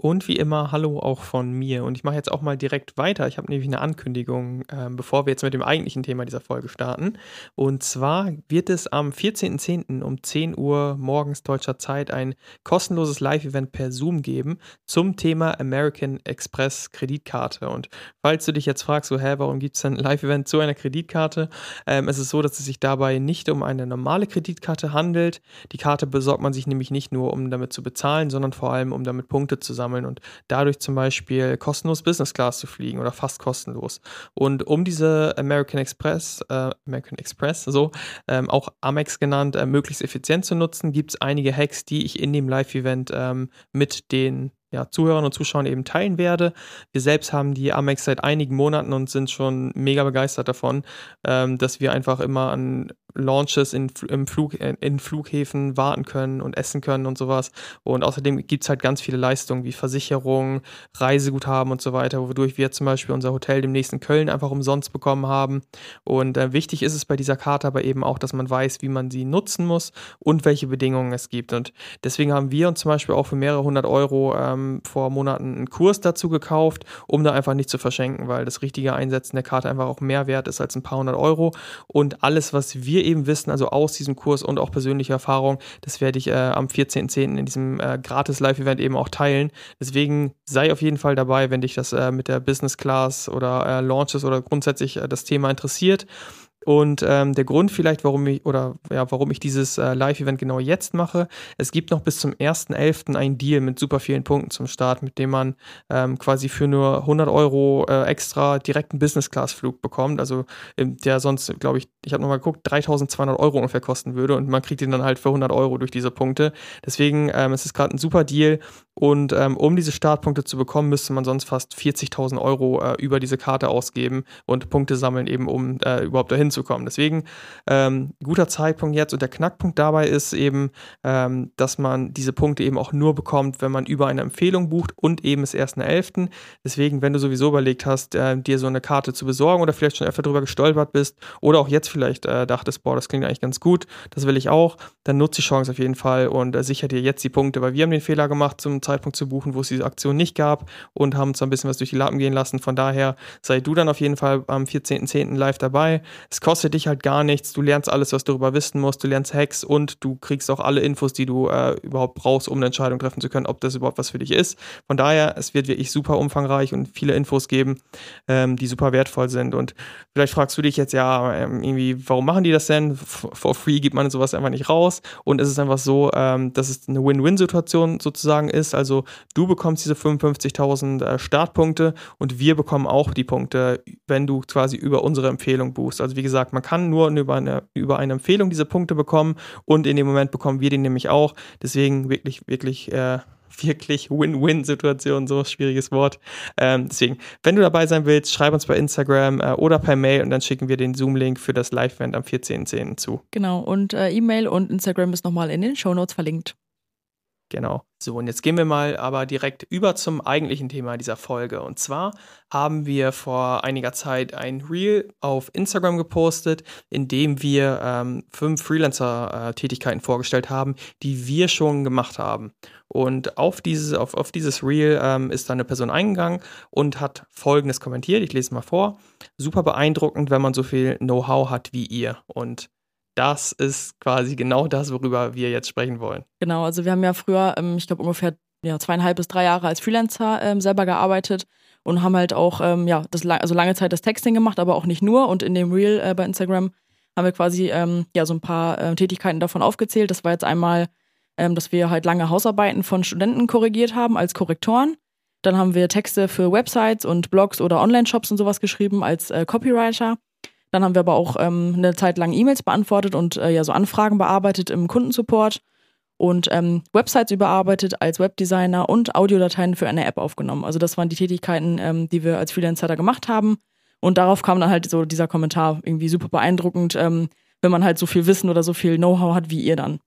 Und wie immer, hallo auch von mir. Und ich mache jetzt auch mal direkt weiter. Ich habe nämlich eine Ankündigung, äh, bevor wir jetzt mit dem eigentlichen Thema dieser Folge starten. Und zwar wird es am 14.10. um 10 Uhr morgens deutscher Zeit ein kostenloses Live-Event per Zoom geben zum Thema American Express Kreditkarte. Und falls du dich jetzt fragst, so, hä, warum gibt es ein Live-Event zu einer Kreditkarte? Ähm, es ist so, dass es sich dabei nicht um eine normale Kreditkarte handelt. Die Karte besorgt man sich nämlich nicht nur, um damit zu bezahlen, sondern vor allem, um damit Punkte zu sammeln sammeln und dadurch zum Beispiel kostenlos Business Class zu fliegen oder fast kostenlos. Und um diese American Express, äh, American Express, so, ähm, auch Amex genannt, äh, möglichst effizient zu nutzen, gibt es einige Hacks, die ich in dem Live-Event ähm, mit den ja, Zuhörern und Zuschauern eben teilen werde. Wir selbst haben die Amex seit einigen Monaten und sind schon mega begeistert davon, ähm, dass wir einfach immer an Launches in, im Flug, äh, in Flughäfen warten können und essen können und sowas. Und außerdem gibt es halt ganz viele Leistungen wie Versicherung, Reiseguthaben und so weiter, wodurch wir zum Beispiel unser Hotel demnächst in Köln einfach umsonst bekommen haben. Und äh, wichtig ist es bei dieser Karte aber eben auch, dass man weiß, wie man sie nutzen muss und welche Bedingungen es gibt. Und deswegen haben wir uns zum Beispiel auch für mehrere hundert Euro ähm, vor Monaten einen Kurs dazu gekauft, um da einfach nicht zu verschenken, weil das richtige Einsetzen der Karte einfach auch mehr wert ist als ein paar hundert Euro. Und alles, was wir eben wissen, also aus diesem Kurs und auch persönliche Erfahrung, das werde ich äh, am 14.10. in diesem äh, gratis Live-Event eben auch teilen. Deswegen sei auf jeden Fall dabei, wenn dich das äh, mit der Business Class oder äh, Launches oder grundsätzlich äh, das Thema interessiert. Und ähm, der Grund vielleicht, warum ich oder ja, warum ich dieses äh, Live-Event genau jetzt mache, es gibt noch bis zum 1.11. einen Deal mit super vielen Punkten zum Start, mit dem man ähm, quasi für nur 100 Euro äh, extra direkten Business-Class-Flug bekommt. Also ähm, der sonst, glaube ich, ich habe nochmal geguckt, 3200 Euro ungefähr kosten würde und man kriegt ihn dann halt für 100 Euro durch diese Punkte. Deswegen ähm, es ist es gerade ein super Deal und ähm, um diese Startpunkte zu bekommen, müsste man sonst fast 40.000 Euro äh, über diese Karte ausgeben und Punkte sammeln, eben um äh, überhaupt dahin zu kommen. Deswegen ähm, guter Zeitpunkt jetzt und der Knackpunkt dabei ist eben, ähm, dass man diese Punkte eben auch nur bekommt, wenn man über eine Empfehlung bucht und eben es erst 1.11. Deswegen, wenn du sowieso überlegt hast, äh, dir so eine Karte zu besorgen oder vielleicht schon öfter drüber gestolpert bist oder auch jetzt vielleicht äh, dachtest, boah, das klingt eigentlich ganz gut, das will ich auch, dann nutze die Chance auf jeden Fall und äh, sicher dir jetzt die Punkte, weil wir haben den Fehler gemacht zum Zeitpunkt zu buchen, wo es diese Aktion nicht gab und haben uns ein bisschen was durch die Lappen gehen lassen. Von daher sei du dann auf jeden Fall am 14.10. live dabei. Es kostet dich halt gar nichts. Du lernst alles, was du darüber wissen musst. Du lernst Hacks und du kriegst auch alle Infos, die du äh, überhaupt brauchst, um eine Entscheidung treffen zu können, ob das überhaupt was für dich ist. Von daher, es wird wirklich super umfangreich und viele Infos geben, ähm, die super wertvoll sind. Und vielleicht fragst du dich jetzt, ja, ähm, irgendwie, warum machen die das denn? For free gibt man sowas einfach nicht raus. Und es ist einfach so, ähm, dass es eine Win-Win-Situation sozusagen ist. Also Du bekommst diese 55.000 äh, Startpunkte und wir bekommen auch die Punkte, wenn du quasi über unsere Empfehlung buchst. Also wie gesagt, man kann nur über eine, über eine Empfehlung diese Punkte bekommen und in dem Moment bekommen wir die nämlich auch. Deswegen wirklich, wirklich äh, wirklich Win-Win-Situation, so schwieriges Wort. Ähm, deswegen, wenn du dabei sein willst, schreib uns bei Instagram äh, oder per Mail und dann schicken wir den Zoom-Link für das Live-Event am 14.10. zu. Genau, und äh, E-Mail und Instagram ist nochmal in den Show Notes verlinkt. Genau. So, und jetzt gehen wir mal aber direkt über zum eigentlichen Thema dieser Folge. Und zwar haben wir vor einiger Zeit ein Reel auf Instagram gepostet, in dem wir ähm, fünf Freelancer-Tätigkeiten vorgestellt haben, die wir schon gemacht haben. Und auf dieses, auf, auf dieses Reel ähm, ist dann eine Person eingegangen und hat Folgendes kommentiert. Ich lese mal vor. Super beeindruckend, wenn man so viel Know-how hat wie ihr. Und das ist quasi genau das, worüber wir jetzt sprechen wollen. Genau, also wir haben ja früher, ähm, ich glaube ungefähr ja, zweieinhalb bis drei Jahre als Freelancer ähm, selber gearbeitet und haben halt auch ähm, ja, das, also lange Zeit das Texting gemacht, aber auch nicht nur. Und in dem Reel äh, bei Instagram haben wir quasi ähm, ja so ein paar äh, Tätigkeiten davon aufgezählt. Das war jetzt einmal ähm, dass wir halt lange Hausarbeiten von Studenten korrigiert haben als Korrektoren. Dann haben wir Texte für Websites und Blogs oder Online-Shops und sowas geschrieben als äh, Copywriter. Dann haben wir aber auch ähm, eine Zeit lang E-Mails beantwortet und äh, ja so Anfragen bearbeitet im Kundensupport und ähm, Websites überarbeitet als Webdesigner und Audiodateien für eine App aufgenommen. Also das waren die Tätigkeiten, ähm, die wir als Freelancer da gemacht haben. Und darauf kam dann halt so dieser Kommentar irgendwie super beeindruckend, ähm, wenn man halt so viel Wissen oder so viel Know-how hat wie ihr dann.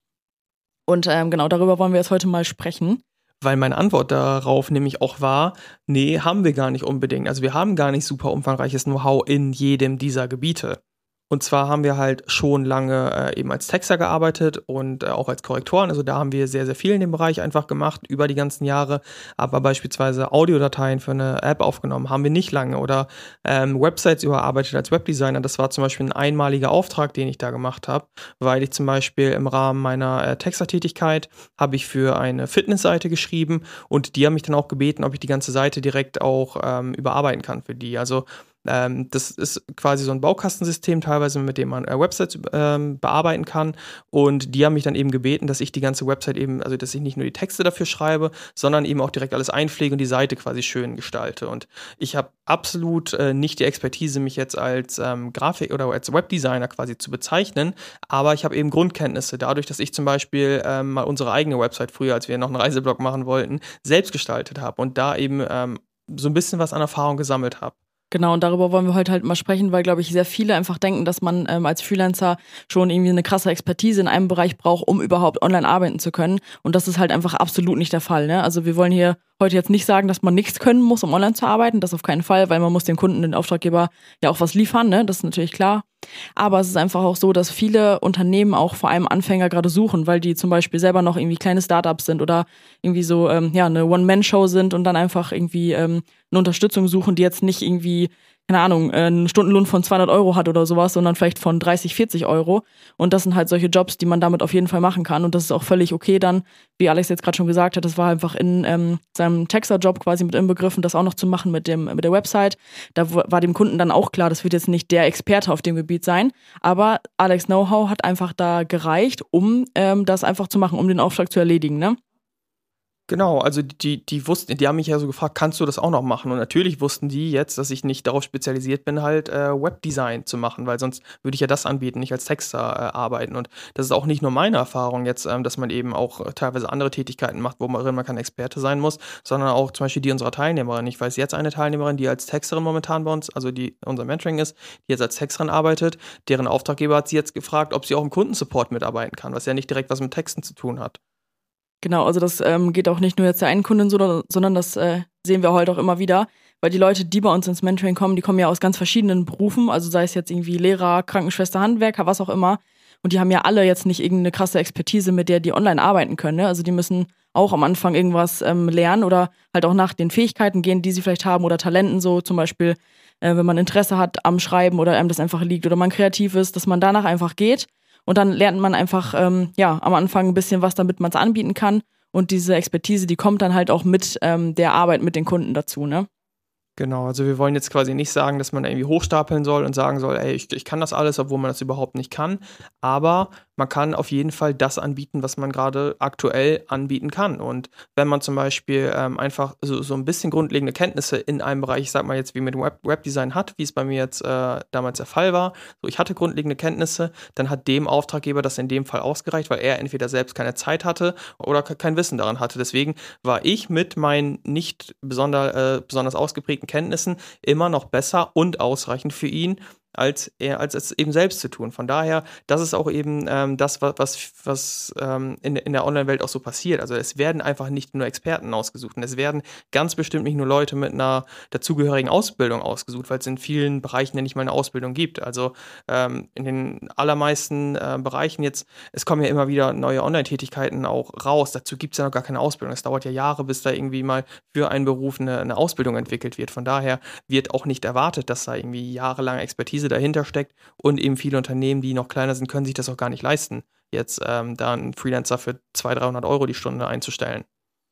Und ähm, genau darüber wollen wir jetzt heute mal sprechen. Weil meine Antwort darauf nämlich auch war, nee, haben wir gar nicht unbedingt. Also wir haben gar nicht super umfangreiches Know-how in jedem dieser Gebiete. Und zwar haben wir halt schon lange äh, eben als Texter gearbeitet und äh, auch als Korrektoren. Also da haben wir sehr, sehr viel in dem Bereich einfach gemacht über die ganzen Jahre. Aber beispielsweise Audiodateien für eine App aufgenommen haben wir nicht lange oder ähm, Websites überarbeitet als Webdesigner. Das war zum Beispiel ein einmaliger Auftrag, den ich da gemacht habe, weil ich zum Beispiel im Rahmen meiner äh, Textertätigkeit habe ich für eine Fitnessseite geschrieben und die haben mich dann auch gebeten, ob ich die ganze Seite direkt auch ähm, überarbeiten kann für die. Also ähm, das ist quasi so ein Baukastensystem, teilweise mit dem man äh, Websites ähm, bearbeiten kann. Und die haben mich dann eben gebeten, dass ich die ganze Website eben, also dass ich nicht nur die Texte dafür schreibe, sondern eben auch direkt alles einpflege und die Seite quasi schön gestalte. Und ich habe absolut äh, nicht die Expertise, mich jetzt als ähm, Grafik- oder als Webdesigner quasi zu bezeichnen, aber ich habe eben Grundkenntnisse. Dadurch, dass ich zum Beispiel ähm, mal unsere eigene Website früher, als wir noch einen Reiseblog machen wollten, selbst gestaltet habe und da eben ähm, so ein bisschen was an Erfahrung gesammelt habe. Genau, und darüber wollen wir heute halt mal sprechen, weil, glaube ich, sehr viele einfach denken, dass man ähm, als Freelancer schon irgendwie eine krasse Expertise in einem Bereich braucht, um überhaupt online arbeiten zu können. Und das ist halt einfach absolut nicht der Fall. Ne? Also wir wollen hier heute jetzt nicht sagen, dass man nichts können muss, um online zu arbeiten. Das auf keinen Fall, weil man muss dem Kunden, den Auftraggeber ja auch was liefern. Ne? Das ist natürlich klar. Aber es ist einfach auch so, dass viele Unternehmen auch vor allem Anfänger gerade suchen, weil die zum Beispiel selber noch irgendwie kleine Startups sind oder irgendwie so ähm, ja eine One-Man-Show sind und dann einfach irgendwie ähm, eine Unterstützung suchen, die jetzt nicht irgendwie keine Ahnung, äh, einen Stundenlohn von 200 Euro hat oder sowas, sondern vielleicht von 30, 40 Euro. Und das sind halt solche Jobs, die man damit auf jeden Fall machen kann. Und das ist auch völlig okay dann, wie Alex jetzt gerade schon gesagt hat, das war einfach in ähm, seinem Texter-Job quasi mit inbegriffen, das auch noch zu machen mit, dem, mit der Website. Da war dem Kunden dann auch klar, das wird jetzt nicht der Experte auf dem Gebiet sein. Aber Alex Know-how hat einfach da gereicht, um ähm, das einfach zu machen, um den Auftrag zu erledigen. Ne? Genau, also die, die wussten, die haben mich ja so gefragt, kannst du das auch noch machen? Und natürlich wussten die jetzt, dass ich nicht darauf spezialisiert bin, halt äh, Webdesign zu machen, weil sonst würde ich ja das anbieten, nicht als Texter äh, arbeiten. Und das ist auch nicht nur meine Erfahrung jetzt, ähm, dass man eben auch äh, teilweise andere Tätigkeiten macht, wo man, man kein Experte sein muss, sondern auch zum Beispiel die unserer Teilnehmerin. Ich weiß jetzt eine Teilnehmerin, die als Texterin momentan bei uns, also die unser Mentoring ist, die jetzt als Texterin arbeitet, deren Auftraggeber hat sie jetzt gefragt, ob sie auch im Kundensupport mitarbeiten kann, was ja nicht direkt was mit Texten zu tun hat. Genau, also das ähm, geht auch nicht nur jetzt der einen Kundin so, sondern das äh, sehen wir heute auch immer wieder, weil die Leute, die bei uns ins Mentoring kommen, die kommen ja aus ganz verschiedenen Berufen, also sei es jetzt irgendwie Lehrer, Krankenschwester, Handwerker, was auch immer. Und die haben ja alle jetzt nicht irgendeine krasse Expertise, mit der die online arbeiten können. Ne? Also die müssen auch am Anfang irgendwas ähm, lernen oder halt auch nach den Fähigkeiten gehen, die sie vielleicht haben oder Talenten, so zum Beispiel, äh, wenn man Interesse hat am Schreiben oder einem das einfach liegt oder man kreativ ist, dass man danach einfach geht und dann lernt man einfach, ähm, ja, am Anfang ein bisschen was, damit man es anbieten kann. Und diese Expertise, die kommt dann halt auch mit ähm, der Arbeit mit den Kunden dazu, ne? Genau, also wir wollen jetzt quasi nicht sagen, dass man irgendwie hochstapeln soll und sagen soll, ey, ich, ich kann das alles, obwohl man das überhaupt nicht kann. Aber man kann auf jeden Fall das anbieten, was man gerade aktuell anbieten kann. Und wenn man zum Beispiel ähm, einfach so, so ein bisschen grundlegende Kenntnisse in einem Bereich, ich sag mal jetzt wie mit Web Webdesign hat, wie es bei mir jetzt äh, damals der Fall war, so ich hatte grundlegende Kenntnisse, dann hat dem Auftraggeber das in dem Fall ausgereicht, weil er entweder selbst keine Zeit hatte oder kein Wissen daran hatte. Deswegen war ich mit meinen nicht besonder, äh, besonders ausgeprägten Kenntnissen immer noch besser und ausreichend für ihn, als er als es eben selbst zu tun. Von daher, das ist auch eben ähm, das, was, was, was ähm, in, in der Online-Welt auch so passiert. Also es werden einfach nicht nur Experten ausgesucht es werden ganz bestimmt nicht nur Leute mit einer dazugehörigen Ausbildung ausgesucht, weil es in vielen Bereichen ja nicht mal eine Ausbildung gibt. Also ähm, in den allermeisten äh, Bereichen jetzt, es kommen ja immer wieder neue Online-Tätigkeiten auch raus. Dazu gibt es ja noch gar keine Ausbildung. Es dauert ja Jahre, bis da irgendwie mal für einen Beruf eine, eine Ausbildung entwickelt wird. Von daher wird auch nicht erwartet, dass da irgendwie jahrelange Expertise Expertise dahinter steckt und eben viele Unternehmen, die noch kleiner sind, können sich das auch gar nicht leisten, jetzt ähm, da einen Freelancer für 200, 300 Euro die Stunde einzustellen.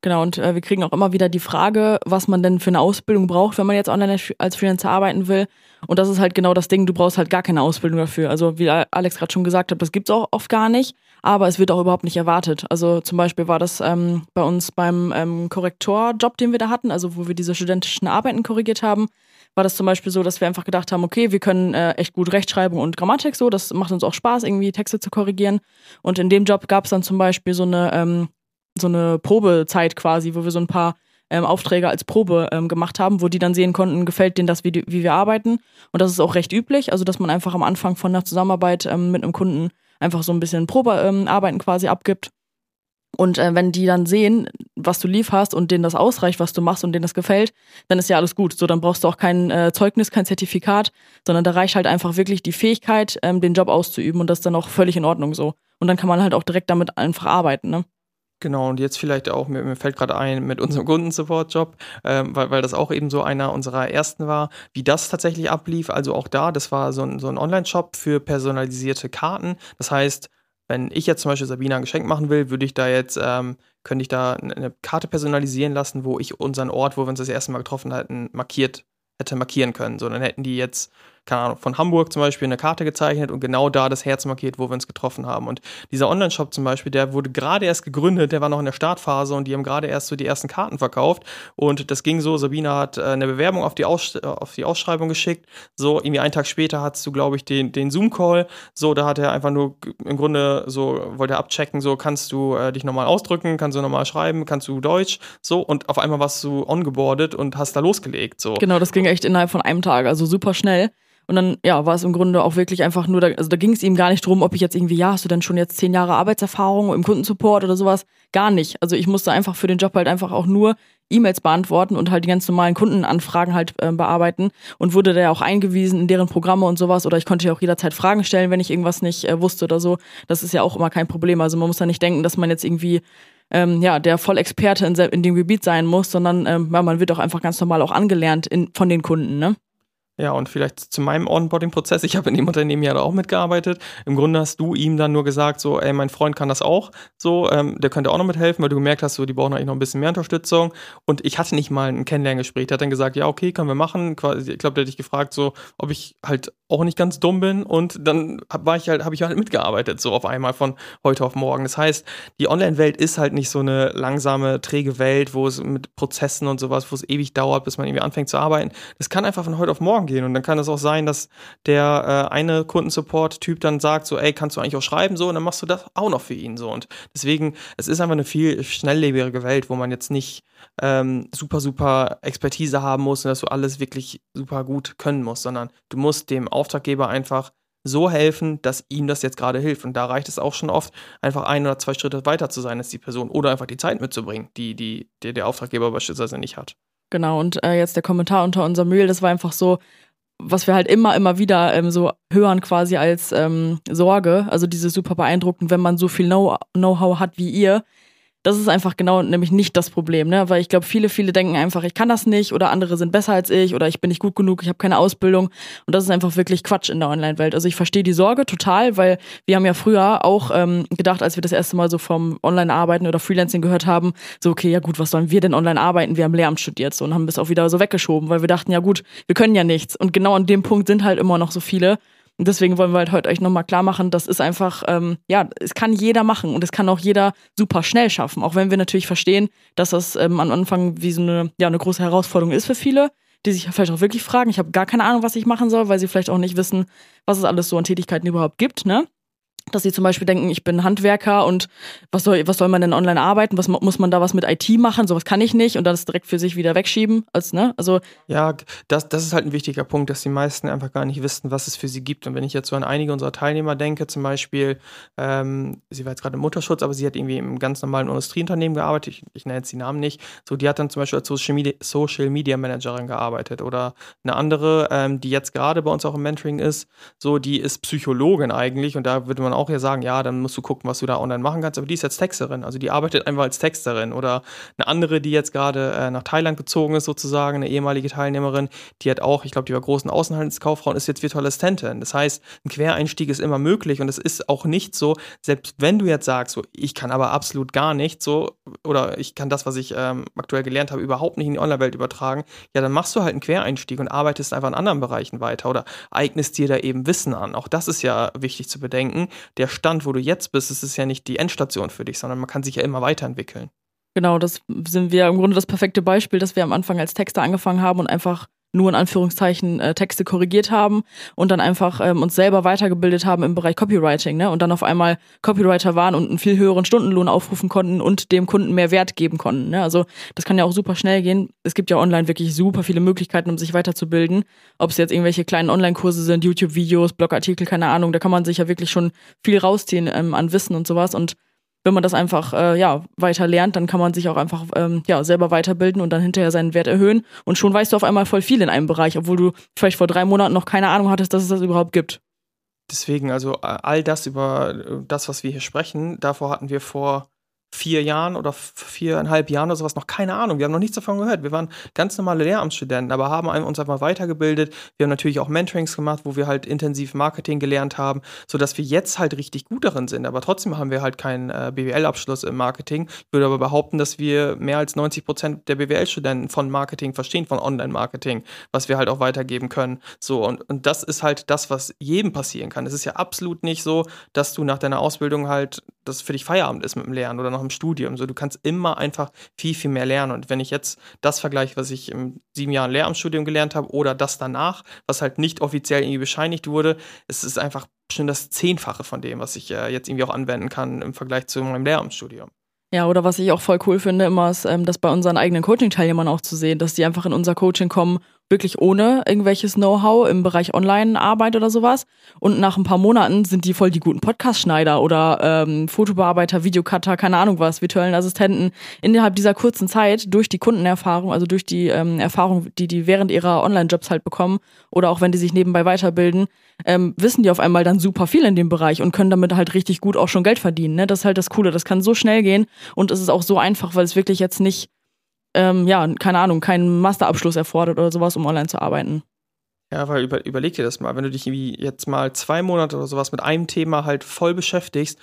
Genau, und äh, wir kriegen auch immer wieder die Frage, was man denn für eine Ausbildung braucht, wenn man jetzt online als Freelancer arbeiten will. Und das ist halt genau das Ding, du brauchst halt gar keine Ausbildung dafür. Also wie Alex gerade schon gesagt hat, das gibt es auch oft gar nicht. aber es wird auch überhaupt nicht erwartet. Also zum Beispiel war das ähm, bei uns beim ähm, Korrektorjob, den wir da hatten, also wo wir diese studentischen Arbeiten korrigiert haben, war das zum Beispiel so, dass wir einfach gedacht haben, okay, wir können äh, echt gut Rechtschreibung und Grammatik so, das macht uns auch Spaß, irgendwie Texte zu korrigieren. Und in dem Job gab es dann zum Beispiel so eine, ähm, so eine Probezeit quasi, wo wir so ein paar ähm, Aufträge als Probe ähm, gemacht haben, wo die dann sehen konnten, gefällt denen das, wie, die, wie wir arbeiten. Und das ist auch recht üblich, also dass man einfach am Anfang von der Zusammenarbeit ähm, mit einem Kunden einfach so ein bisschen Probearbeiten ähm, quasi abgibt. Und äh, wenn die dann sehen, was du lieferst und denen das ausreicht, was du machst und denen das gefällt, dann ist ja alles gut. So, dann brauchst du auch kein äh, Zeugnis, kein Zertifikat, sondern da reicht halt einfach wirklich die Fähigkeit, ähm, den Job auszuüben und das ist dann auch völlig in Ordnung so. Und dann kann man halt auch direkt damit einfach arbeiten, ne? Genau, und jetzt vielleicht auch, mir, mir fällt gerade ein, mit unserem Kundensupport-Job, ähm, weil, weil das auch eben so einer unserer ersten war, wie das tatsächlich ablief. Also auch da, das war so ein, so ein Online-Shop für personalisierte Karten. Das heißt, wenn ich jetzt zum Beispiel Sabina ein Geschenk machen will, würde ich da jetzt, ähm, könnte ich da eine Karte personalisieren lassen, wo ich unseren Ort, wo wir uns das erste Mal getroffen hatten, markiert hätte markieren können. So, dann hätten die jetzt keine Ahnung, von Hamburg zum Beispiel eine Karte gezeichnet und genau da das Herz markiert, wo wir uns getroffen haben. Und dieser Online-Shop zum Beispiel, der wurde gerade erst gegründet, der war noch in der Startphase und die haben gerade erst so die ersten Karten verkauft. Und das ging so, Sabina hat äh, eine Bewerbung auf die, Aus auf die Ausschreibung geschickt. So, irgendwie einen Tag später hattest du, glaube ich, den, den Zoom-Call. So, da hat er einfach nur im Grunde so, wollte er abchecken, so, kannst du äh, dich nochmal ausdrücken, kannst du nochmal schreiben, kannst du Deutsch, so, und auf einmal warst du ongeboardet und hast da losgelegt. So. Genau, das ging echt innerhalb von einem Tag, also super schnell. Und dann, ja, war es im Grunde auch wirklich einfach nur, da, also da ging es ihm gar nicht drum, ob ich jetzt irgendwie, ja, hast du denn schon jetzt zehn Jahre Arbeitserfahrung im Kundensupport oder sowas? Gar nicht. Also ich musste einfach für den Job halt einfach auch nur E-Mails beantworten und halt die ganz normalen Kundenanfragen halt äh, bearbeiten und wurde da ja auch eingewiesen in deren Programme und sowas oder ich konnte ja auch jederzeit Fragen stellen, wenn ich irgendwas nicht äh, wusste oder so. Das ist ja auch immer kein Problem. Also man muss ja nicht denken, dass man jetzt irgendwie ähm, ja, der Vollexperte in, in dem Gebiet sein muss, sondern ähm, ja, man wird auch einfach ganz normal auch angelernt in, von den Kunden, ne? Ja, und vielleicht zu meinem Onboarding-Prozess. Ich habe in dem Unternehmen ja auch mitgearbeitet. Im Grunde hast du ihm dann nur gesagt, so, ey, mein Freund kann das auch. So, ähm, der könnte auch noch mithelfen, weil du gemerkt hast, so, die brauchen eigentlich noch ein bisschen mehr Unterstützung. Und ich hatte nicht mal ein Kennenlerngespräch. Der hat dann gesagt, ja, okay, können wir machen. Ich glaube, der hat dich gefragt, so, ob ich halt auch nicht ganz dumm bin. Und dann war ich halt, habe ich halt mitgearbeitet, so auf einmal von heute auf morgen. Das heißt, die Online-Welt ist halt nicht so eine langsame, träge Welt, wo es mit Prozessen und sowas, wo es ewig dauert, bis man irgendwie anfängt zu arbeiten. Das kann einfach von heute auf morgen gehen. Und dann kann es auch sein, dass der äh, eine Kundensupport-Typ dann sagt, so, ey, kannst du eigentlich auch schreiben, so, und dann machst du das auch noch für ihn, so. Und deswegen, es ist einfach eine viel schnelllebigere Welt, wo man jetzt nicht ähm, super, super Expertise haben muss und dass du alles wirklich super gut können musst, sondern du musst dem Auftraggeber einfach so helfen, dass ihm das jetzt gerade hilft. Und da reicht es auch schon oft, einfach ein oder zwei Schritte weiter zu sein als die Person oder einfach die Zeit mitzubringen, die, die, die der Auftraggeber beispielsweise nicht hat. Genau, und äh, jetzt der Kommentar unter unserem Mail, das war einfach so, was wir halt immer, immer wieder ähm, so hören quasi als ähm, Sorge, also diese super beeindruckend, wenn man so viel Know-how hat wie ihr, das ist einfach genau nämlich nicht das Problem, ne? Weil ich glaube, viele, viele denken einfach, ich kann das nicht oder andere sind besser als ich oder ich bin nicht gut genug, ich habe keine Ausbildung. Und das ist einfach wirklich Quatsch in der Online-Welt. Also ich verstehe die Sorge total, weil wir haben ja früher auch ähm, gedacht, als wir das erste Mal so vom Online-Arbeiten oder Freelancing gehört haben, so, okay, ja gut, was sollen wir denn online arbeiten? Wir haben Lehramt studiert so und haben das auch wieder so weggeschoben, weil wir dachten, ja gut, wir können ja nichts. Und genau an dem Punkt sind halt immer noch so viele, und deswegen wollen wir halt heute euch nochmal klar machen, das ist einfach, ähm, ja, es kann jeder machen und es kann auch jeder super schnell schaffen. Auch wenn wir natürlich verstehen, dass das ähm, am Anfang wie so eine, ja, eine große Herausforderung ist für viele, die sich vielleicht auch wirklich fragen, ich habe gar keine Ahnung, was ich machen soll, weil sie vielleicht auch nicht wissen, was es alles so an Tätigkeiten überhaupt gibt, ne? Dass sie zum Beispiel denken, ich bin Handwerker und was soll, was soll man denn online arbeiten? Was muss man da was mit IT machen? Sowas kann ich nicht und dann das direkt für sich wieder wegschieben. Als, ne? also, ja, das, das ist halt ein wichtiger Punkt, dass die meisten einfach gar nicht wissen, was es für sie gibt. Und wenn ich jetzt so an einige unserer Teilnehmer denke, zum Beispiel, ähm, sie war jetzt gerade im Mutterschutz, aber sie hat irgendwie im ganz normalen Industrieunternehmen gearbeitet, ich, ich nenne jetzt die Namen nicht, so die hat dann zum Beispiel als Social Media, Social Media Managerin gearbeitet oder eine andere, ähm, die jetzt gerade bei uns auch im Mentoring ist, so die ist Psychologin eigentlich und da würde man auch auch ja sagen, ja, dann musst du gucken, was du da online machen kannst. Aber die ist jetzt Texterin, also die arbeitet einfach als Texterin. Oder eine andere, die jetzt gerade äh, nach Thailand gezogen ist, sozusagen, eine ehemalige Teilnehmerin, die hat auch, ich glaube, die war großen Außenhandelskauffrau und ist jetzt virtuelle Assistentin. Das heißt, ein Quereinstieg ist immer möglich und es ist auch nicht so, selbst wenn du jetzt sagst, so, ich kann aber absolut gar nicht so, oder ich kann das, was ich ähm, aktuell gelernt habe, überhaupt nicht in die Online-Welt übertragen, ja, dann machst du halt einen Quereinstieg und arbeitest einfach in anderen Bereichen weiter oder eignest dir da eben Wissen an. Auch das ist ja wichtig zu bedenken der Stand, wo du jetzt bist, es ist ja nicht die Endstation für dich, sondern man kann sich ja immer weiterentwickeln. Genau, das sind wir im Grunde das perfekte Beispiel, dass wir am Anfang als Texter angefangen haben und einfach nur in Anführungszeichen äh, Texte korrigiert haben und dann einfach ähm, uns selber weitergebildet haben im Bereich Copywriting, ne? Und dann auf einmal Copywriter waren und einen viel höheren Stundenlohn aufrufen konnten und dem Kunden mehr Wert geben konnten. Ne? Also das kann ja auch super schnell gehen. Es gibt ja online wirklich super viele Möglichkeiten, um sich weiterzubilden. Ob es jetzt irgendwelche kleinen Online-Kurse sind, YouTube-Videos, Blogartikel, keine Ahnung, da kann man sich ja wirklich schon viel rausziehen ähm, an Wissen und sowas. Und wenn man das einfach äh, ja weiter lernt, dann kann man sich auch einfach ähm, ja selber weiterbilden und dann hinterher seinen Wert erhöhen und schon weißt du auf einmal voll viel in einem Bereich, obwohl du vielleicht vor drei Monaten noch keine Ahnung hattest, dass es das überhaupt gibt. Deswegen, also all das über äh, das, was wir hier sprechen, davor hatten wir vor vier Jahren oder viereinhalb Jahren oder sowas noch keine Ahnung. Wir haben noch nichts davon gehört. Wir waren ganz normale Lehramtsstudenten, aber haben uns einfach weitergebildet. Wir haben natürlich auch Mentorings gemacht, wo wir halt intensiv Marketing gelernt haben, sodass wir jetzt halt richtig gut darin sind. Aber trotzdem haben wir halt keinen äh, BWL-Abschluss im Marketing. Ich würde aber behaupten, dass wir mehr als 90 Prozent der BWL-Studenten von Marketing verstehen, von Online-Marketing, was wir halt auch weitergeben können. So, und, und das ist halt das, was jedem passieren kann. Es ist ja absolut nicht so, dass du nach deiner Ausbildung halt, dass für dich Feierabend ist mit dem Lernen oder noch noch im Studium. So, du kannst immer einfach viel, viel mehr lernen. Und wenn ich jetzt das vergleiche, was ich in sieben Jahren Lehramtsstudium gelernt habe oder das danach, was halt nicht offiziell irgendwie bescheinigt wurde, es ist einfach schon das Zehnfache von dem, was ich äh, jetzt irgendwie auch anwenden kann im Vergleich zu meinem Lehramtsstudium. Ja, oder was ich auch voll cool finde, immer ist, ähm, das bei unseren eigenen Coaching-Teilnehmern auch zu sehen, dass die einfach in unser Coaching kommen wirklich ohne irgendwelches Know-how im Bereich Online-Arbeit oder sowas. Und nach ein paar Monaten sind die voll die guten Podcast-Schneider oder ähm, Fotobearbeiter, Videocutter, keine Ahnung was, virtuellen Assistenten. Innerhalb dieser kurzen Zeit durch die Kundenerfahrung, also durch die ähm, Erfahrung, die die während ihrer Online-Jobs halt bekommen oder auch wenn die sich nebenbei weiterbilden, ähm, wissen die auf einmal dann super viel in dem Bereich und können damit halt richtig gut auch schon Geld verdienen. Ne? Das ist halt das Coole. Das kann so schnell gehen und es ist auch so einfach, weil es wirklich jetzt nicht ähm, ja, keine Ahnung, keinen Masterabschluss erfordert oder sowas, um online zu arbeiten. Ja, weil über, überleg dir das mal, wenn du dich irgendwie jetzt mal zwei Monate oder sowas mit einem Thema halt voll beschäftigst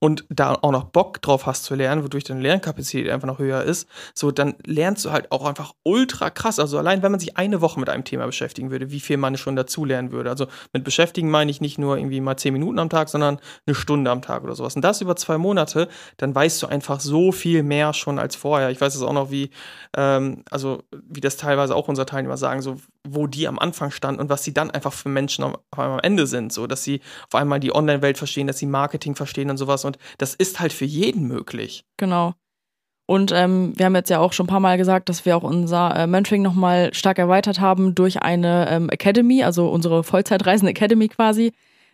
und da auch noch Bock drauf hast zu lernen, wodurch deine Lernkapazität einfach noch höher ist, so dann lernst du halt auch einfach ultra krass. Also allein wenn man sich eine Woche mit einem Thema beschäftigen würde, wie viel man schon dazu lernen würde. Also mit beschäftigen meine ich nicht nur irgendwie mal zehn Minuten am Tag, sondern eine Stunde am Tag oder sowas. Und das über zwei Monate, dann weißt du einfach so viel mehr schon als vorher. Ich weiß es auch noch, wie, ähm, also wie das teilweise auch unsere Teilnehmer sagen, so wo die am Anfang standen und was sie dann einfach für Menschen auf einmal am Ende sind, so dass sie auf einmal die Online-Welt verstehen, dass sie Marketing verstehen und sowas und das ist halt für jeden möglich. Genau. Und ähm, wir haben jetzt ja auch schon ein paar Mal gesagt, dass wir auch unser äh, Mentoring nochmal stark erweitert haben durch eine ähm, Academy, also unsere Vollzeitreisende Academy quasi,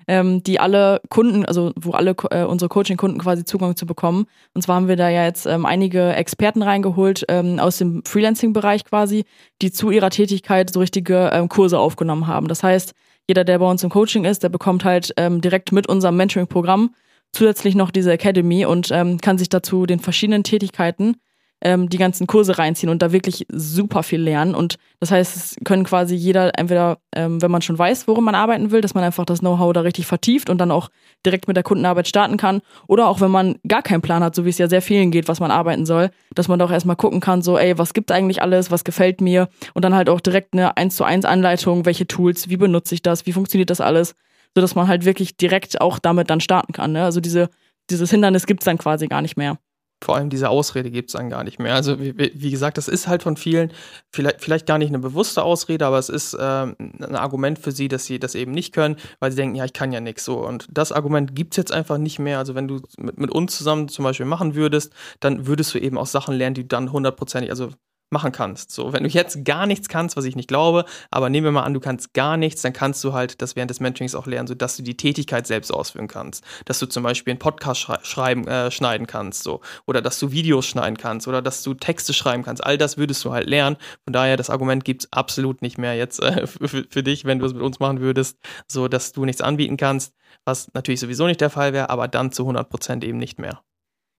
ähm, die alle Kunden, also wo alle äh, unsere Coaching-Kunden quasi Zugang zu bekommen. Und zwar haben wir da ja jetzt ähm, einige Experten reingeholt ähm, aus dem Freelancing-Bereich quasi, die zu ihrer Tätigkeit so richtige ähm, Kurse aufgenommen haben. Das heißt, jeder, der bei uns im Coaching ist, der bekommt halt ähm, direkt mit unserem Mentoring-Programm zusätzlich noch diese Academy und ähm, kann sich dazu den verschiedenen Tätigkeiten ähm, die ganzen Kurse reinziehen und da wirklich super viel lernen. Und das heißt, es können quasi jeder entweder, ähm, wenn man schon weiß, worum man arbeiten will, dass man einfach das Know-how da richtig vertieft und dann auch direkt mit der Kundenarbeit starten kann. Oder auch wenn man gar keinen Plan hat, so wie es ja sehr vielen geht, was man arbeiten soll, dass man doch erstmal gucken kann, so, ey, was gibt eigentlich alles, was gefällt mir? Und dann halt auch direkt eine 1 zu 1 Anleitung, welche Tools, wie benutze ich das, wie funktioniert das alles, sodass man halt wirklich direkt auch damit dann starten kann. Ne? Also diese, dieses Hindernis gibt es dann quasi gar nicht mehr vor allem diese Ausrede gibt es dann gar nicht mehr. Also wie, wie, gesagt, das ist halt von vielen vielleicht, vielleicht gar nicht eine bewusste Ausrede, aber es ist ähm, ein Argument für sie, dass sie das eben nicht können, weil sie denken, ja, ich kann ja nichts so. Und das Argument gibt es jetzt einfach nicht mehr. Also wenn du mit, mit uns zusammen zum Beispiel machen würdest, dann würdest du eben auch Sachen lernen, die du dann hundertprozentig, also machen kannst. So, wenn du jetzt gar nichts kannst, was ich nicht glaube, aber nehmen wir mal an, du kannst gar nichts, dann kannst du halt das während des Mentorings auch lernen, sodass du die Tätigkeit selbst ausführen kannst. Dass du zum Beispiel einen Podcast schrei schreiben, äh, schneiden kannst, so. Oder dass du Videos schneiden kannst oder dass du Texte schreiben kannst. All das würdest du halt lernen. Von daher, das Argument gibt es absolut nicht mehr jetzt äh, für, für dich, wenn du es mit uns machen würdest, so dass du nichts anbieten kannst, was natürlich sowieso nicht der Fall wäre, aber dann zu 100 Prozent eben nicht mehr.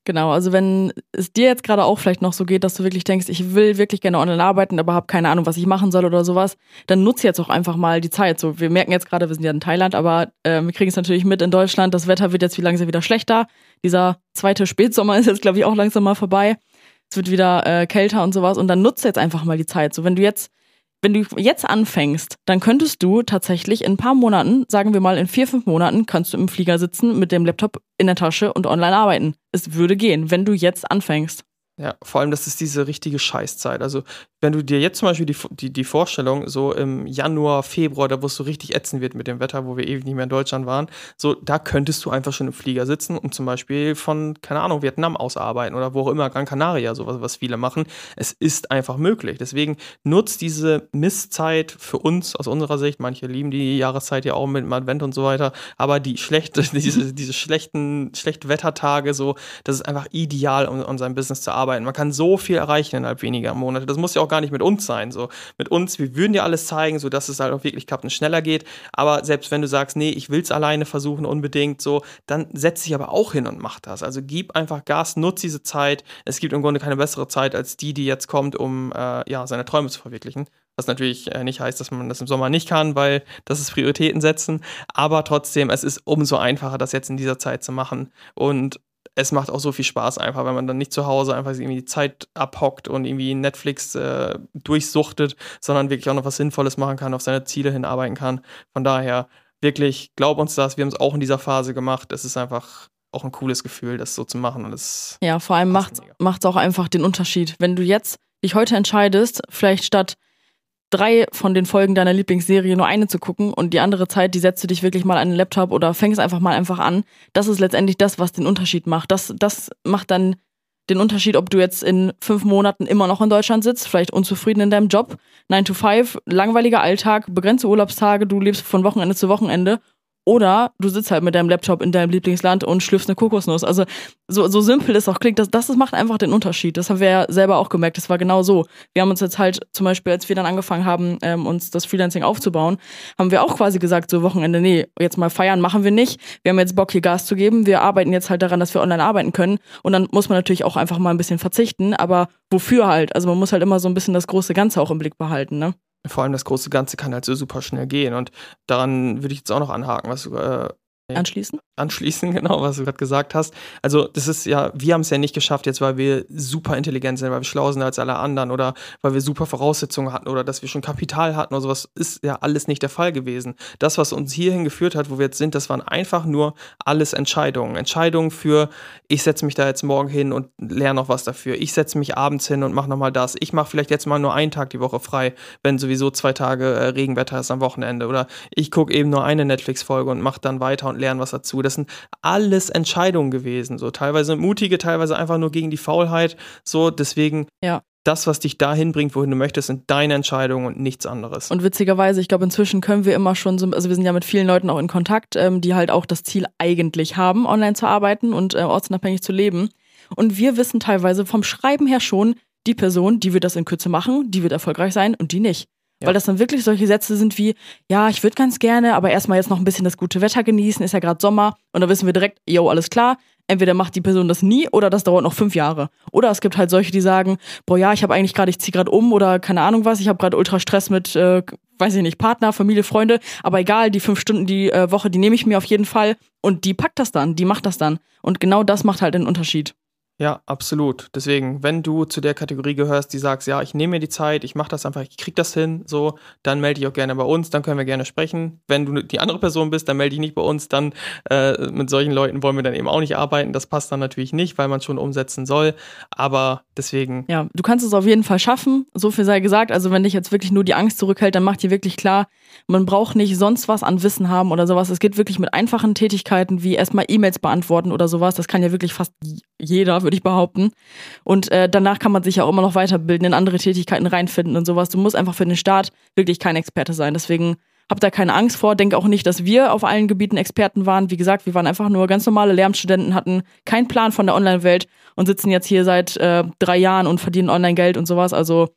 Genau, also wenn es dir jetzt gerade auch vielleicht noch so geht, dass du wirklich denkst, ich will wirklich gerne online arbeiten, aber habe keine Ahnung, was ich machen soll oder sowas, dann nutze jetzt auch einfach mal die Zeit. So, wir merken jetzt gerade, wir sind ja in Thailand, aber äh, wir kriegen es natürlich mit in Deutschland. Das Wetter wird jetzt wie langsam wieder schlechter. Dieser zweite Spätsommer ist jetzt, glaube ich, auch langsam mal vorbei. Es wird wieder äh, kälter und sowas. Und dann nutze jetzt einfach mal die Zeit. So, wenn du jetzt wenn du jetzt anfängst, dann könntest du tatsächlich in ein paar Monaten, sagen wir mal in vier, fünf Monaten, kannst du im Flieger sitzen mit dem Laptop in der Tasche und online arbeiten. Es würde gehen, wenn du jetzt anfängst. Ja, vor allem, das ist diese richtige Scheißzeit. Also, wenn du dir jetzt zum Beispiel die, die, die Vorstellung, so im Januar, Februar, da wo es so richtig ätzend wird mit dem Wetter, wo wir ewig nicht mehr in Deutschland waren, so, da könntest du einfach schon im Flieger sitzen und zum Beispiel von, keine Ahnung, Vietnam aus arbeiten oder wo auch immer, Gran Canaria, sowas, was viele machen. Es ist einfach möglich. Deswegen nutzt diese Misszeit für uns aus unserer Sicht. Manche lieben die Jahreszeit ja auch mit dem Advent und so weiter, aber die schlechte, diese, diese schlechten, schlechten Wettertage, so, das ist einfach ideal, um an seinem Business zu arbeiten arbeiten. Man kann so viel erreichen innerhalb weniger Monate. Das muss ja auch gar nicht mit uns sein. So mit uns, wir würden dir alles zeigen, so dass es halt auch wirklich klappt und schneller geht. Aber selbst wenn du sagst, nee, ich will es alleine versuchen unbedingt, so, dann setz dich aber auch hin und mach das. Also gib einfach Gas, nutz diese Zeit. Es gibt im Grunde keine bessere Zeit als die, die jetzt kommt, um äh, ja seine Träume zu verwirklichen. Was natürlich äh, nicht heißt, dass man das im Sommer nicht kann, weil das ist Prioritäten setzen. Aber trotzdem, es ist umso einfacher, das jetzt in dieser Zeit zu machen. Und es macht auch so viel Spaß einfach, wenn man dann nicht zu Hause einfach irgendwie die Zeit abhockt und irgendwie Netflix äh, durchsuchtet, sondern wirklich auch noch was Sinnvolles machen kann, auf seine Ziele hinarbeiten kann. Von daher, wirklich, glaub uns das, wir haben es auch in dieser Phase gemacht. Es ist einfach auch ein cooles Gefühl, das so zu machen. Und das ja, vor allem macht es auch einfach den Unterschied. Wenn du jetzt dich heute entscheidest, vielleicht statt drei von den Folgen deiner Lieblingsserie nur eine zu gucken und die andere Zeit, die setzt du dich wirklich mal an den Laptop oder fängst einfach mal einfach an. Das ist letztendlich das, was den Unterschied macht. Das, das macht dann den Unterschied, ob du jetzt in fünf Monaten immer noch in Deutschland sitzt, vielleicht unzufrieden in deinem Job, 9 to 5, langweiliger Alltag, begrenzte Urlaubstage, du lebst von Wochenende zu Wochenende oder du sitzt halt mit deinem Laptop in deinem Lieblingsland und schlürfst eine Kokosnuss. Also so, so simpel es auch klingt, das, das macht einfach den Unterschied. Das haben wir ja selber auch gemerkt. Das war genau so. Wir haben uns jetzt halt zum Beispiel, als wir dann angefangen haben, ähm, uns das Freelancing aufzubauen, haben wir auch quasi gesagt, so Wochenende, nee, jetzt mal feiern machen wir nicht. Wir haben jetzt Bock, hier Gas zu geben. Wir arbeiten jetzt halt daran, dass wir online arbeiten können. Und dann muss man natürlich auch einfach mal ein bisschen verzichten. Aber wofür halt? Also man muss halt immer so ein bisschen das große Ganze auch im Blick behalten, ne? Vor allem das große Ganze kann halt so super schnell gehen. Und daran würde ich jetzt auch noch anhaken, was du äh, Anschließen? Anschließen, genau, was du gerade gesagt hast. Also, das ist ja, wir haben es ja nicht geschafft, jetzt weil wir super intelligent sind, weil wir schlau sind als alle anderen oder weil wir super Voraussetzungen hatten oder dass wir schon Kapital hatten oder sowas, ist ja alles nicht der Fall gewesen. Das, was uns hierhin geführt hat, wo wir jetzt sind, das waren einfach nur alles Entscheidungen. Entscheidungen für, ich setze mich da jetzt morgen hin und lerne noch was dafür. Ich setze mich abends hin und mache nochmal das. Ich mache vielleicht jetzt mal nur einen Tag die Woche frei, wenn sowieso zwei Tage äh, Regenwetter ist am Wochenende. Oder ich gucke eben nur eine Netflix-Folge und mache dann weiter und und lernen was dazu. Das sind alles Entscheidungen gewesen, so teilweise mutige, teilweise einfach nur gegen die Faulheit. So, deswegen ja das, was dich dahin bringt, wohin du möchtest, sind deine Entscheidungen und nichts anderes. Und witzigerweise, ich glaube, inzwischen können wir immer schon so, also wir sind ja mit vielen Leuten auch in Kontakt, ähm, die halt auch das Ziel eigentlich haben, online zu arbeiten und äh, ortsunabhängig zu leben. Und wir wissen teilweise vom Schreiben her schon, die Person, die wird das in Kürze machen, die wird erfolgreich sein und die nicht. Ja. Weil das dann wirklich solche Sätze sind wie, ja, ich würde ganz gerne, aber erstmal jetzt noch ein bisschen das gute Wetter genießen, ist ja gerade Sommer. Und da wissen wir direkt, yo, alles klar. Entweder macht die Person das nie oder das dauert noch fünf Jahre. Oder es gibt halt solche, die sagen, boah, ja, ich habe eigentlich gerade, ich ziehe gerade um oder keine Ahnung was, ich habe gerade ultra Stress mit, äh, weiß ich nicht, Partner, Familie, Freunde, aber egal, die fünf Stunden die äh, Woche, die nehme ich mir auf jeden Fall und die packt das dann, die macht das dann. Und genau das macht halt den Unterschied. Ja, absolut. Deswegen, wenn du zu der Kategorie gehörst, die sagst, ja, ich nehme mir die Zeit, ich mache das einfach, ich krieg das hin, so, dann melde dich auch gerne bei uns, dann können wir gerne sprechen. Wenn du die andere Person bist, dann melde dich nicht bei uns, dann äh, mit solchen Leuten wollen wir dann eben auch nicht arbeiten. Das passt dann natürlich nicht, weil man schon umsetzen soll. Aber deswegen. Ja, du kannst es auf jeden Fall schaffen. So viel sei gesagt. Also wenn dich jetzt wirklich nur die Angst zurückhält, dann mach dir wirklich klar, man braucht nicht sonst was an Wissen haben oder sowas. Es geht wirklich mit einfachen Tätigkeiten wie erstmal E-Mails beantworten oder sowas. Das kann ja wirklich fast jeder, würde ich behaupten. Und äh, danach kann man sich ja auch immer noch weiterbilden, in andere Tätigkeiten reinfinden und sowas. Du musst einfach für den Start wirklich kein Experte sein. Deswegen hab da keine Angst vor. Denke auch nicht, dass wir auf allen Gebieten Experten waren. Wie gesagt, wir waren einfach nur ganz normale Lehramtsstudenten, hatten keinen Plan von der Online-Welt und sitzen jetzt hier seit äh, drei Jahren und verdienen Online-Geld und sowas. Also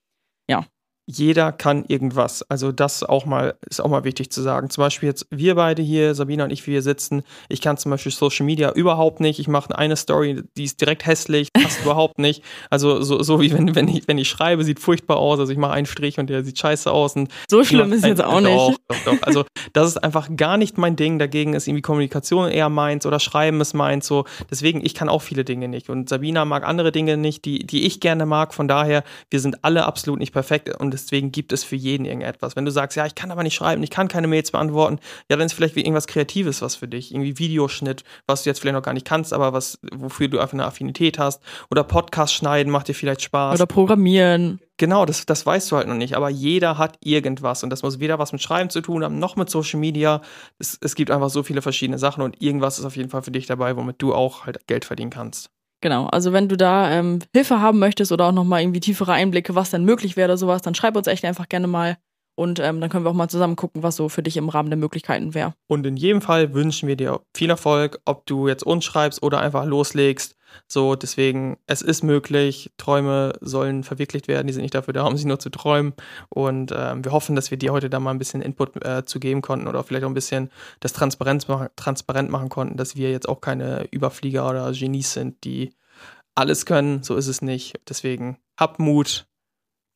jeder kann irgendwas. Also das auch mal ist auch mal wichtig zu sagen. Zum Beispiel jetzt wir beide hier, Sabina und ich, wie wir sitzen. Ich kann zum Beispiel Social Media überhaupt nicht. Ich mache eine Story, die ist direkt hässlich, passt überhaupt nicht. Also so, so wie wenn, wenn, ich, wenn ich schreibe, sieht furchtbar aus. Also ich mache einen Strich und der sieht scheiße aus. Und so schlimm ist jetzt auch nicht. Doch, doch, doch. Also das ist einfach gar nicht mein Ding. Dagegen ist irgendwie Kommunikation eher meins oder Schreiben ist meins. So deswegen ich kann auch viele Dinge nicht und Sabina mag andere Dinge nicht, die die ich gerne mag. Von daher wir sind alle absolut nicht perfekt und deswegen gibt es für jeden irgendetwas. Wenn du sagst, ja, ich kann aber nicht schreiben, ich kann keine Mails beantworten, ja, dann ist vielleicht irgendwas Kreatives was für dich. Irgendwie Videoschnitt, was du jetzt vielleicht noch gar nicht kannst, aber was, wofür du einfach eine Affinität hast. Oder Podcast schneiden macht dir vielleicht Spaß. Oder programmieren. Genau, das, das weißt du halt noch nicht. Aber jeder hat irgendwas. Und das muss weder was mit Schreiben zu tun haben, noch mit Social Media. Es, es gibt einfach so viele verschiedene Sachen und irgendwas ist auf jeden Fall für dich dabei, womit du auch halt Geld verdienen kannst. Genau, also wenn du da ähm, Hilfe haben möchtest oder auch nochmal irgendwie tiefere Einblicke, was denn möglich wäre oder sowas, dann schreib uns echt einfach gerne mal. Und ähm, dann können wir auch mal zusammen gucken, was so für dich im Rahmen der Möglichkeiten wäre. Und in jedem Fall wünschen wir dir viel Erfolg, ob du jetzt uns schreibst oder einfach loslegst. So, deswegen, es ist möglich. Träume sollen verwirklicht werden. Die sind nicht dafür da, um sie nur zu träumen. Und ähm, wir hoffen, dass wir dir heute da mal ein bisschen Input äh, zu geben konnten oder vielleicht auch ein bisschen das transparent machen, transparent machen konnten, dass wir jetzt auch keine Überflieger oder Genies sind, die alles können. So ist es nicht. Deswegen, hab Mut,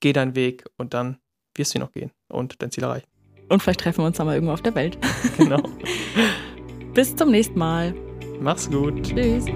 geh deinen Weg und dann wirst du noch gehen und dein Ziel erreichen. Und vielleicht treffen wir uns dann mal irgendwo auf der Welt. Genau. Bis zum nächsten Mal. Mach's gut. Tschüss.